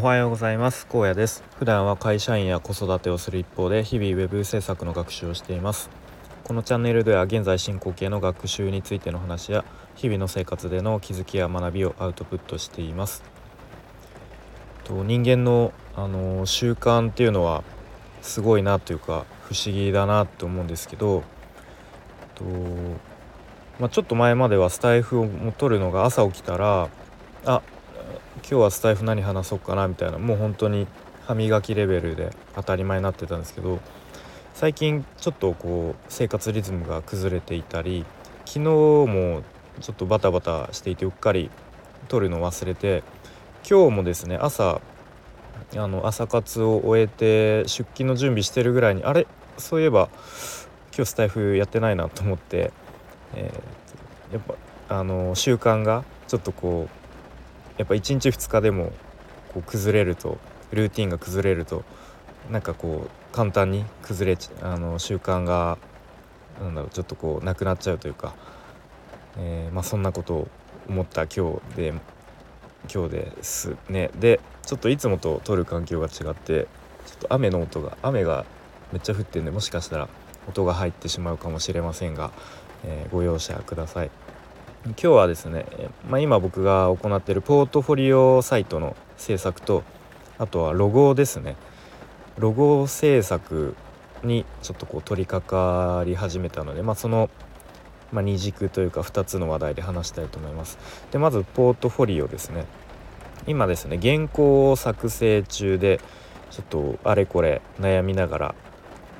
おはようございます。高野です。普段は会社員や子育てをする一方で日々ウェブ制作の学習をしています。このチャンネルでは現在進行形の学習についての話や日々の生活での気づきや学びをアウトプットしています。と人間のあの習慣っていうのはすごいなというか不思議だなと思うんですけどと、まあ、ちょっと前まではスタイフを取るのが朝起きたらあ今日はスタイフ何話そうかなみたいなもう本当に歯磨きレベルで当たり前になってたんですけど最近ちょっとこう生活リズムが崩れていたり昨日もちょっとバタバタしていてうっかり撮るのを忘れて今日もですね朝あの朝活を終えて出勤の準備してるぐらいにあれ？そういえば今日スタイフやってないなと思って、えー、やっぱあの習慣がちょっとこうやっぱ1日2日でもこう崩れるとルーティンが崩れるとなんかこう簡単に崩れあの習慣がなんだろうちょっとこうなくなっちゃうというか、えー、まあ、そんなことを思った今日で今日ですねでちょっといつもと撮る環境が違ってちょっと雨の音が雨がめっちゃ降ってんでもしかしたら音が入ってしまうかもしれませんが、えー、ご容赦ください。今日はですね、まあ、今僕が行っているポートフォリオサイトの制作とあとはロゴですねロゴ制作にちょっとこう取り掛かり始めたので、まあ、その、まあ、二軸というか2つの話題で話したいと思います。でまずポートフォリオですね今ですね原稿を作成中でちょっとあれこれ悩みながら、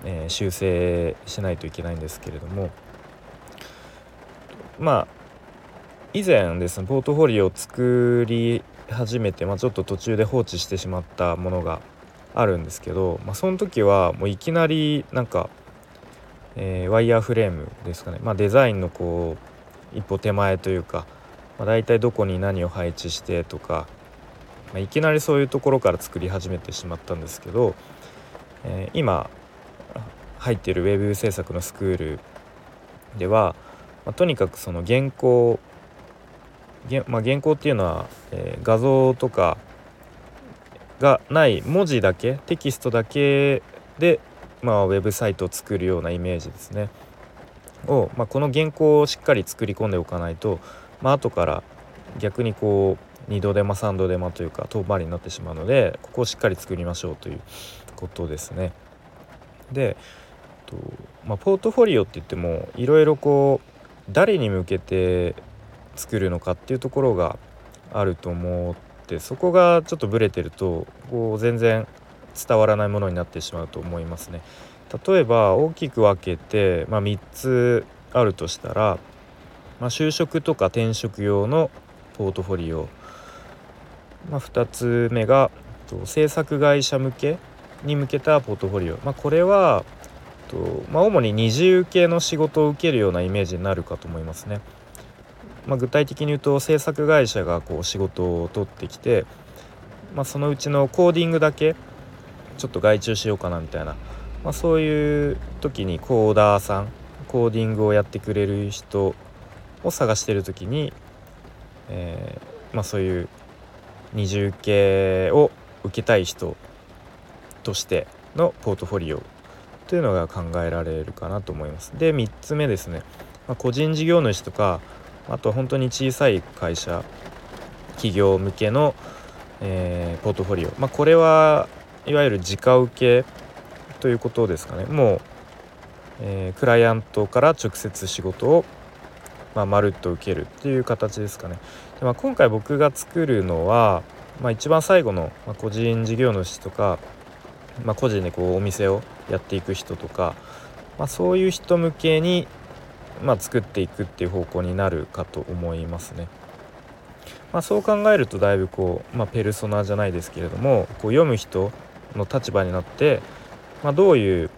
えー、修正しないといけないんですけれどもまあ以前ですねポートフォリオを作り始めて、まあ、ちょっと途中で放置してしまったものがあるんですけど、まあ、その時はもういきなりなんか、えー、ワイヤーフレームですかね、まあ、デザインのこう一歩手前というか、まあ、大体どこに何を配置してとか、まあ、いきなりそういうところから作り始めてしまったんですけど、えー、今入っているウェブ制作のスクールでは、まあ、とにかくその原稿まあ、原稿っていうのは、えー、画像とかがない文字だけテキストだけで、まあ、ウェブサイトを作るようなイメージですねを、まあ、この原稿をしっかり作り込んでおかないと、まあ後から逆にこう2度手間3度手間というか遠回りになってしまうのでここをしっかり作りましょうということですね。で、とまあ、ポートフォリオって言ってもいろいろこう誰に向けて作るのかっていうところがあると思ってそこがちょっとブレてるとこう全然伝わらないものになってしまうと思いますね。例えば大きく分けて、まあ、3つあるとしたら、まあ、就職とか転職用のポートフォリオ、まあ、2つ目が制作会社向けに向けたポートフォリオ、まあ、これはと、まあ、主に二次受けの仕事を受けるようなイメージになるかと思いますね。まあ、具体的に言うと制作会社がこう仕事を取ってきて、まあ、そのうちのコーディングだけちょっと外注しようかなみたいな、まあ、そういう時にコーダーさんコーディングをやってくれる人を探してる時に、えー、まあ、そういう二重系を受けたい人としてのポートフォリオというのが考えられるかなと思います。で3つ目ですね、まあ、個人事業主とかあと本当に小さい会社企業向けの、えー、ポートフォリオ、まあ、これはいわゆる直受けということですかね。もう、えー、クライアントから直接仕事を、まあ、まるっと受けるっていう形ですかね。で、まあ、今回僕が作るのは、まあ、一番最後の、まあ、個人事業主とか、まあ、個人でこうお店をやっていく人とか、まあ、そういう人向けにまあ、作っていくっていう方向になるかと思いますね。まあ、そう考えるとだいぶこう、まあ、ペルソナじゃないですけれどもこう読む人の立場になって、まあ、どういう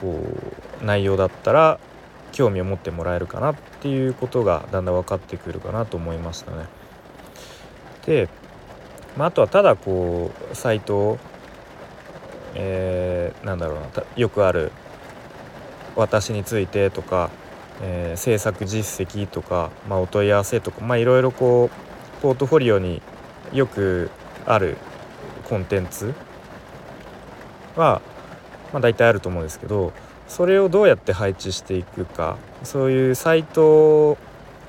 こう内容だったら興味を持ってもらえるかなっていうことがだんだん分かってくるかなと思いましたね。で、まあ、あとはただこうサイトを、えー、なんだろうなよくある私についてとかえー、制作実績とか、まあ、お問い合わせとか、まあ、いろいろこうポートフォリオによくあるコンテンツは、まあ、大体あると思うんですけどそれをどうやって配置していくかそういうサイトを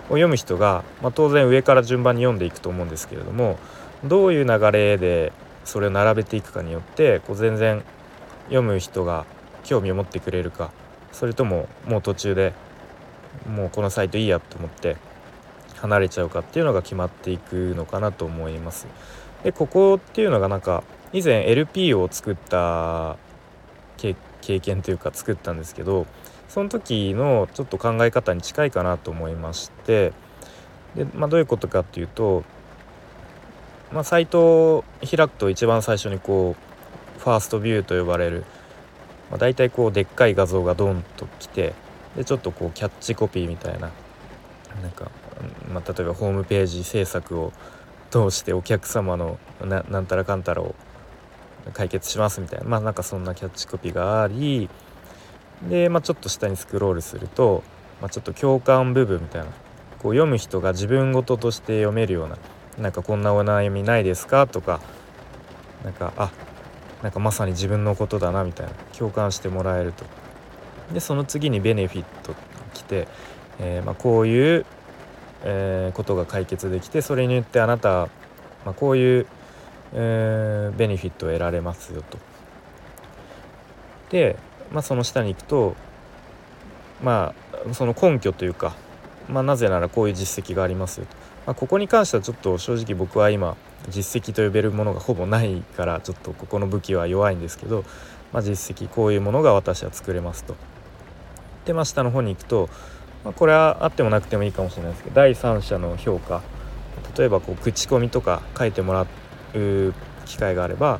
読む人が、まあ、当然上から順番に読んでいくと思うんですけれどもどういう流れでそれを並べていくかによってこう全然読む人が興味を持ってくれるかそれとももう途中でもうこのサイトいいやと思って離れちゃうかっていうのが決まっていくのかなと思います。でここっていうのがなんか以前 LP を作った経験というか作ったんですけどその時のちょっと考え方に近いかなと思いましてで、まあ、どういうことかっていうと、まあ、サイトを開くと一番最初にこうファーストビューと呼ばれる、まあ、大体こうでっかい画像がドンと来てでちょっとこうキャッチコピーみたいな。なんか、まあ、例えばホームページ制作を通してお客様のななんたらかんたらを解決しますみたいな。まあなんかそんなキャッチコピーがありで、まあ、ちょっと下にスクロールすると、まあ、ちょっと共感部分みたいな。こう読む人が自分事として読めるような。なんかこんなお悩みないですか？とかなんかあなんかまさに自分のことだなみたいな。共感してもらえると。でその次にベネフィット来て、えー、まあ、こういう、えー、ことが解決できてそれによってあなた、まあ、こういう、えー、ベネフィットを得られますよと。で、まあ、その下に行くとまあその根拠というか、まあ、なぜならこういう実績がありますよと。まあ、ここに関してはちょっと正直僕は今実績と呼べるものがほぼないからちょっとここの武器は弱いんですけど、まあ、実績こういうものが私は作れますと。でまあ下の方に行くと、まあ、これはあってもなくてもいいかもしれないですけど第三者の評価例えばこう口コミとか書いてもらう機会があれば、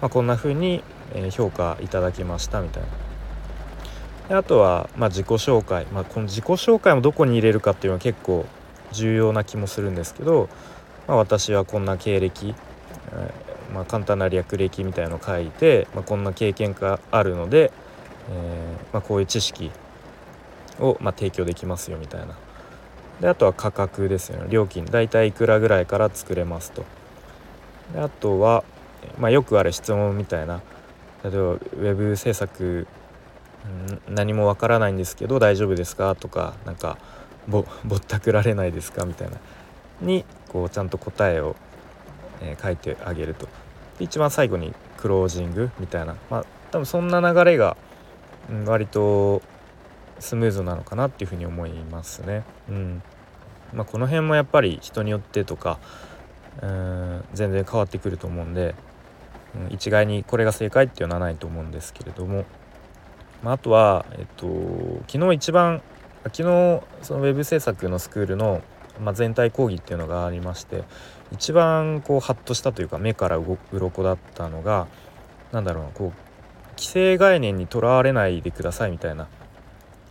まあ、こんな風に評価いただきましたみたいな。であとは、ま、自己紹介、まあ、この自己紹介もどこに入れるかっていうのは結構重要な気もするんですけど、まあ、私はこんな経歴、え、まあ、簡単な略歴みたいのを書いて、まあ、こんな経験があるので、えー、まこういう知識を、ま提供できますよみたいな。であとは価格ですよね。料金。大体いくらぐらいから作れますと。であとは、まよくある質問みたいな。例えばウェブ制作何もわからないんですけど大丈夫ですかとかなんかぼ ぼったくられないですかみたいな。にこうちゃんと答えを、えー、書いてあげると。一番最後にクロージングみたいな。まあ多分そんな流れが、うん、割とスムーズなのかなっていうふうに思いますね。うんまあ、この辺もやっぱり人によってとかうん全然変わってくると思うんで、うん、一概にこれが正解っていうのはないと思うんですけれども、まあ、あとは、えっと、昨日一番昨日そのウェブ制作のスクールの、まあ、全体講義っていうのがありまして一番こうハッとしたというか目からうろこだったのが何だろうこう既成概念にとらわれないでくださいみたいな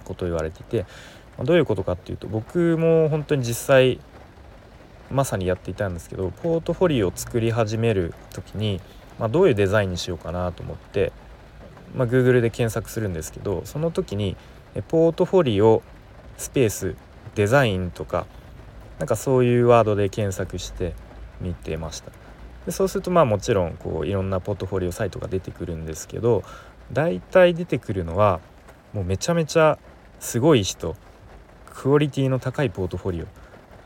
ことを言われていて、ま、どういうことかっていうと僕も本当に実際まさにやっていたんですけどポートフォリオを作り始める時に、まあ、どういうデザインにしようかなと思って、まあ、Google で検索するんですけどその時にポートフォリオスペースデザインとかなんかそういうワードで検索して見てました。でそうするとまあもちろんこういろんなポートフォリオサイトが出てくるんですけど大体出てくるのはもうめちゃめちゃすごい人。クオリティの高いポートフォリオ。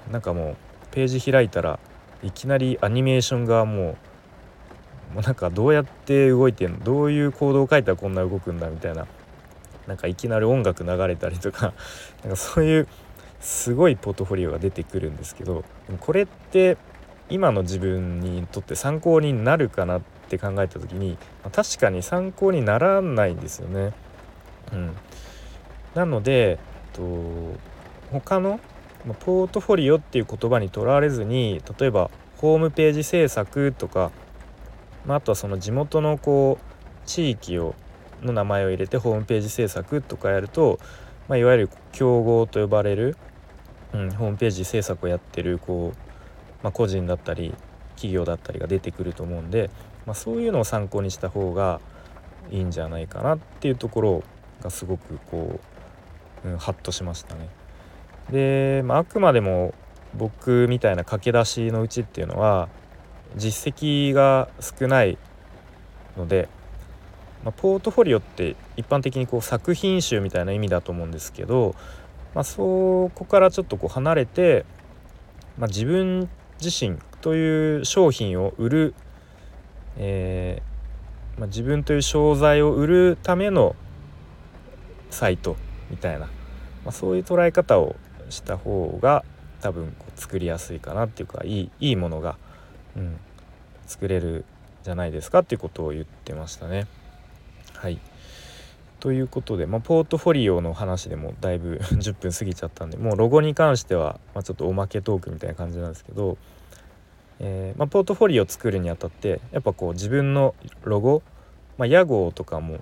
なんかもうページ開いたらいきなりアニメーションがもうもうなんかどうやって動いてんの？どういうコードを書いたらこんな動くんだみたいな。なんかいきなり音楽流れたりとか。なんかそういうすごいポートフォリオが出てくるんですけどこれって今の自分にとって参考になるかなって考えた時に確かに参考にならないんですよね。うん、なのでと他のポートフォリオっていう言葉にとらわれずに例えばホームページ制作とか、まあ、あとはその地元のこう地域をの名前を入れてホームページ制作とかやると、まあ、いわゆる競合と呼ばれる、うん、ホームページ制作をやってるこう、まあ、個人だったり企業だったりが出てくると思うんで、まあ、そういうのを参考にした方がいいんじゃないかなっていうところがすごくこう、ん、ハッとしましたね。で、まあ、あくまでも僕みたいな駆け出しのうちっていうのは実績が少ないので、まあ、ポートフォリオって一般的にこう作品集みたいな意味だと思うんですけど、まあ、そこからちょっとこう離れて、まあ、自分自身という商品を売る、えー、まあ、自分という商材を売るためのサイトみたいな、まあ、そういう捉え方をした方が多分こう作りやすいかなっていうかいいいいものが、うん、作れるじゃないですかっていうことを言ってましたね。はいということで、まあ、ポートフォリオの話でもだいぶ 10分過ぎちゃったんでもうロゴに関しては、まあ、ちょっとおまけトークみたいな感じなんですけど、えー、まあ、ポートフォリオを作るにあたってやっぱこう自分のロゴ、ま、屋号とかも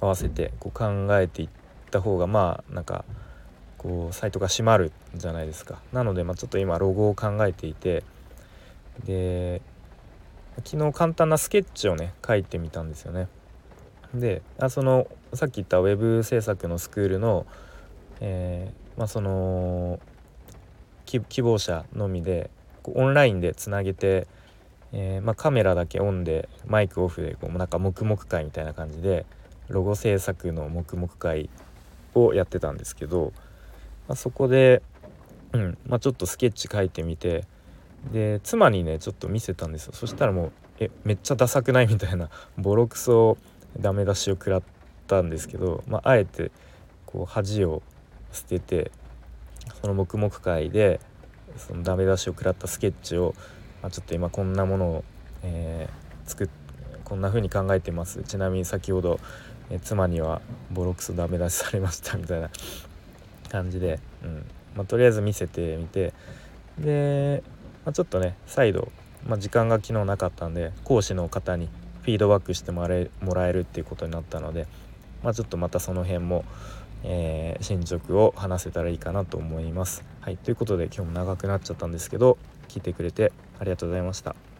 合わせてこう考えていってた方がまあなんかこうサイトが閉まるじゃないですか。なので、まあ、ちょっと今ロゴを考えていてで昨日簡単なスケッチをね書いてみたんですよね。であそのさっき言ったウェブ制作のスクールの、えー、まあ、その希望者のみでオンラインでつなげて、えー、まあ、カメラだけオンでマイクオフでこうなんか黙々会みたいな感じでロゴ制作の黙々会をやってたんですけど、まあ、そこで、うんまあ、ちょっとスケッチ書いてみてで妻にねちょっと見せたんですよそしたらもう「えめっちゃダサくない?」みたいなボロクソダメ出しを食らったんですけど、まあ、あえてこう恥を捨ててその黙々会でそのダメ出しを食らったスケッチを、まあ、ちょっと今こんなものを、えー、作ってこんな風に考えてますちなみに先ほど、え妻にはボロクソダメ出しされましたみたいな 感じで、うんまあ、とりあえず見せてみてでまあ、ちょっとね再度、まあ、時間が昨日なかったんで講師の方にフィードバックしてもらえもらえるっていうことになったので、まあ、ちょっとまたその辺も、えー、進捗を話せたらいいかなと思います。はい、ということで今日も長くなっちゃったんですけど聞いてくれてありがとうございました。